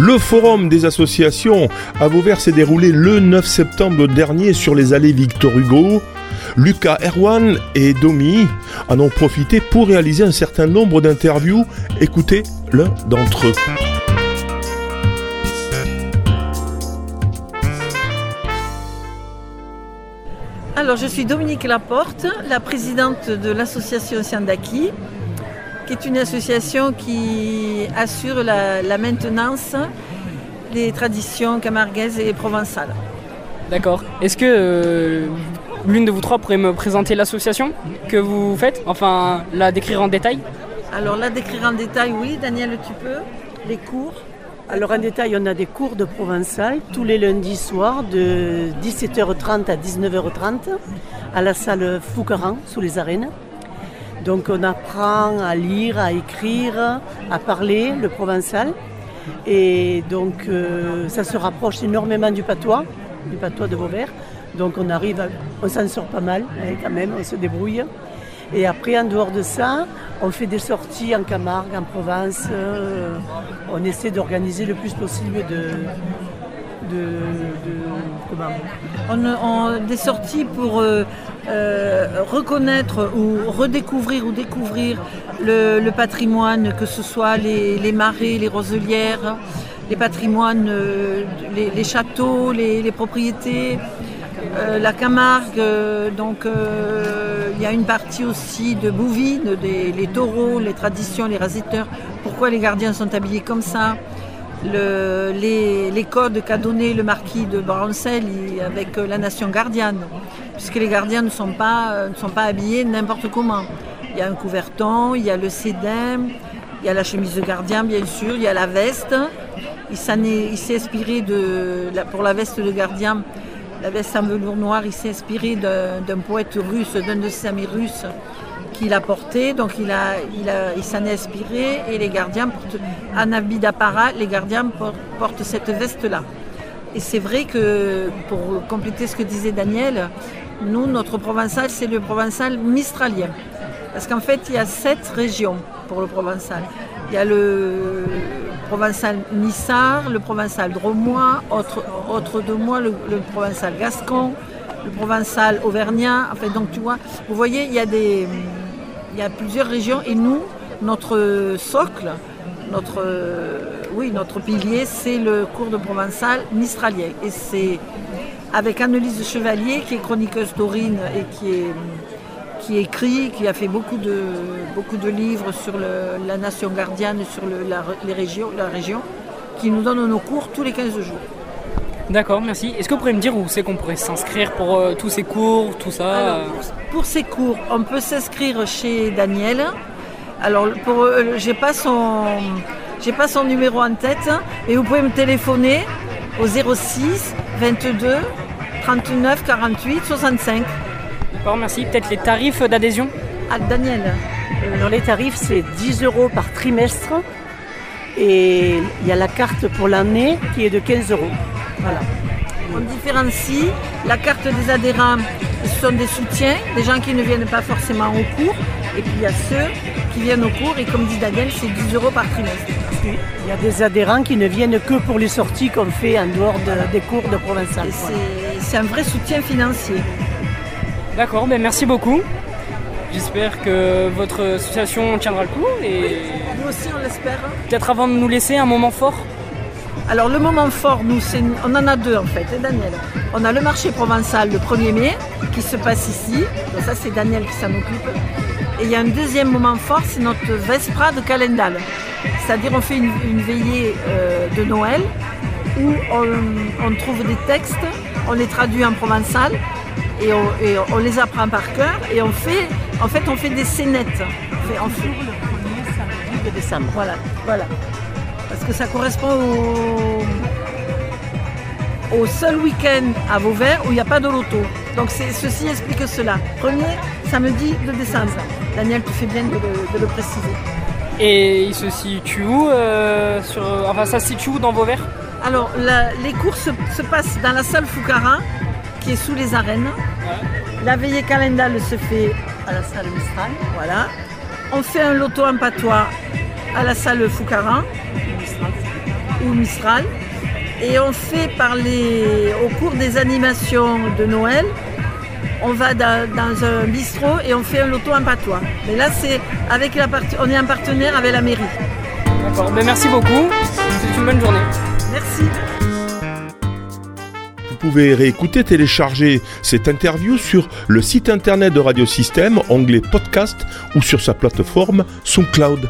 Le forum des associations à Vauvert s'est déroulé le 9 septembre dernier sur les allées Victor Hugo. Lucas Erwan et Domi en ont profité pour réaliser un certain nombre d'interviews. Écoutez l'un d'entre eux. Alors, je suis Dominique Laporte, la présidente de l'association Siandaki, qui est une association qui assure la, maintenance des traditions camarguaises et provençales. D'accord. Est-ce que euh, l'une de vous trois pourrait me présenter l'association que vous faites? Enfin, la décrire en détail Alors, la décrire en détail, oui. Daniel, tu peux? Les cours? Alors en détail, on a des cours de provençal tous les lundis soirs de 17h30 à 19h30 à la salle Foucaran sous les arènes. Donc on apprend à lire, à écrire, à parler le provençal. Et donc euh, ça se rapproche énormément du patois, du patois de Vauvert. Donc on arrive, on s'en sort pas mal hein, quand même, on se débrouille. Et après, en dehors de ça, on fait des sorties en Camargue, en Provence. Euh, on essaie d'organiser le plus possible de, des sorties pour euh, euh, reconnaître ou redécouvrir ou découvrir le, patrimoine, que ce soit les, marais, les roselières, les patrimoines, les, châteaux, les propriétés. Euh, la Camargue, euh, donc euh, il y a une partie aussi de bouvines, les taureaux, les traditions, les rasiteurs. Pourquoi les gardiens sont habillés comme ça? Les, codes qu'a donné le marquis de Brancel avec la nation gardienne, puisque les gardiens ne sont pas, ne sont pas habillés n'importe comment. Il y a un couverton, il y a le sédem, il y a la chemise de gardien bien sûr, il y a la veste. Il s'est inspiré de, pour la veste de gardien la veste en velours noir, il s'est inspiré d'un poète russe, d'un de ses amis russes qu'il a porté. Donc il, a, il, s'en est inspiré et les gardiens portent un habit d'apparat, les gardiens portent, cette veste-là. Et c'est vrai que, pour compléter ce que disait Daniel, nous, notre provençal, c'est le provençal mistralien. Parce qu'en fait, il y a sept régions pour le provençal. Il y a le provençal nissard, le provençal dromois, autre, autre de moi, le, provençal gascon, le provençal auvergnat. Enfin, donc tu vois, vous voyez, il y a, des, il y a plusieurs régions et nous, notre socle, notre, oui, notre pilier, c'est le cours de provençal mistralien. Et c'est avec Annelise Chevalier, qui est chroniqueuse taurine et qui écrit, qui a fait beaucoup de, livres sur la nation gardienne, sur la région, qui nous donne nos cours tous les 15 jours. D'accord, merci. Est-ce que vous pourriez me dire où c'est qu'on pourrait s'inscrire pour euh, tous ces cours, tout ça pour, ces cours, on peut s'inscrire chez Daniel. Alors, pour, euh, j'ai pas son, j'ai pas son numéro en tête, mais vous pouvez me téléphoner au 06 22 39 48 65. D'accord, merci. Peut-être les tarifs d'adhésion Ah, Daniel. Alors les tarifs, c'est 10 euros par trimestre. Et il y a la carte pour l'année qui est de 15 euros. Voilà. On différencie. La carte des adhérents, ce sont des soutiens, des gens qui ne viennent pas forcément au cours. Et puis il y a ceux qui viennent au cours et comme dit Daniel, c'est 10 euros par trimestre. Il y a des adhérents qui ne viennent que pour les sorties qu'on fait en dehors des cours de provençal. C'est un vrai soutien financier. D'accord, ben merci beaucoup. J'espère que votre association tiendra le coup et. Nous aussi on l'espère. Peut-être avant de nous laisser un moment fort. Alors le moment fort, nous, on en a deux en fait, hein, Daniel. On a le marché provençal le 1er mai qui se passe ici. Donc ça c'est Daniel qui s'en occupe. Et il y a un deuxième moment fort, c'est notre Vespra de Calendal. C'est-à-dire on fait une, veillée euh, de Noël où on trouve des textes, on les traduit en provençal et on, les apprend par cœur et on fait, en fait, on fait des scénettes. On fait, on fait... le samedi de décembre. Voilà, voilà. Parce que ça correspond au, seul week-end à Vauvert où il n'y a pas de loto. Donc ceci explique cela. Premier samedi de décembre. Daniel, tu fais bien de le, préciser. Et il se situe où euh, sur, Enfin, ça se situe où dans Vauvert? Alors, les cours se, se passent dans la salle Foucarin qui est sous les arènes. La veillée calendale se fait à la salle Mistral. Voilà. On fait un loto en patois à la salle Foucaran. Ou Mistral. Et on fait par les, au cours des animations de Noël, on va dans, dans un bistrot et on fait un loto en patois. Mais là, c'est avec la part- on est un partenaire avec la mairie. D'accord. Ben, merci beaucoup. C'est une bonne journée. Merci. Vous pouvez réécouter, télécharger cette interview sur le site internet de Radio Système, onglet podcast ou sur sa plateforme SoundCloud.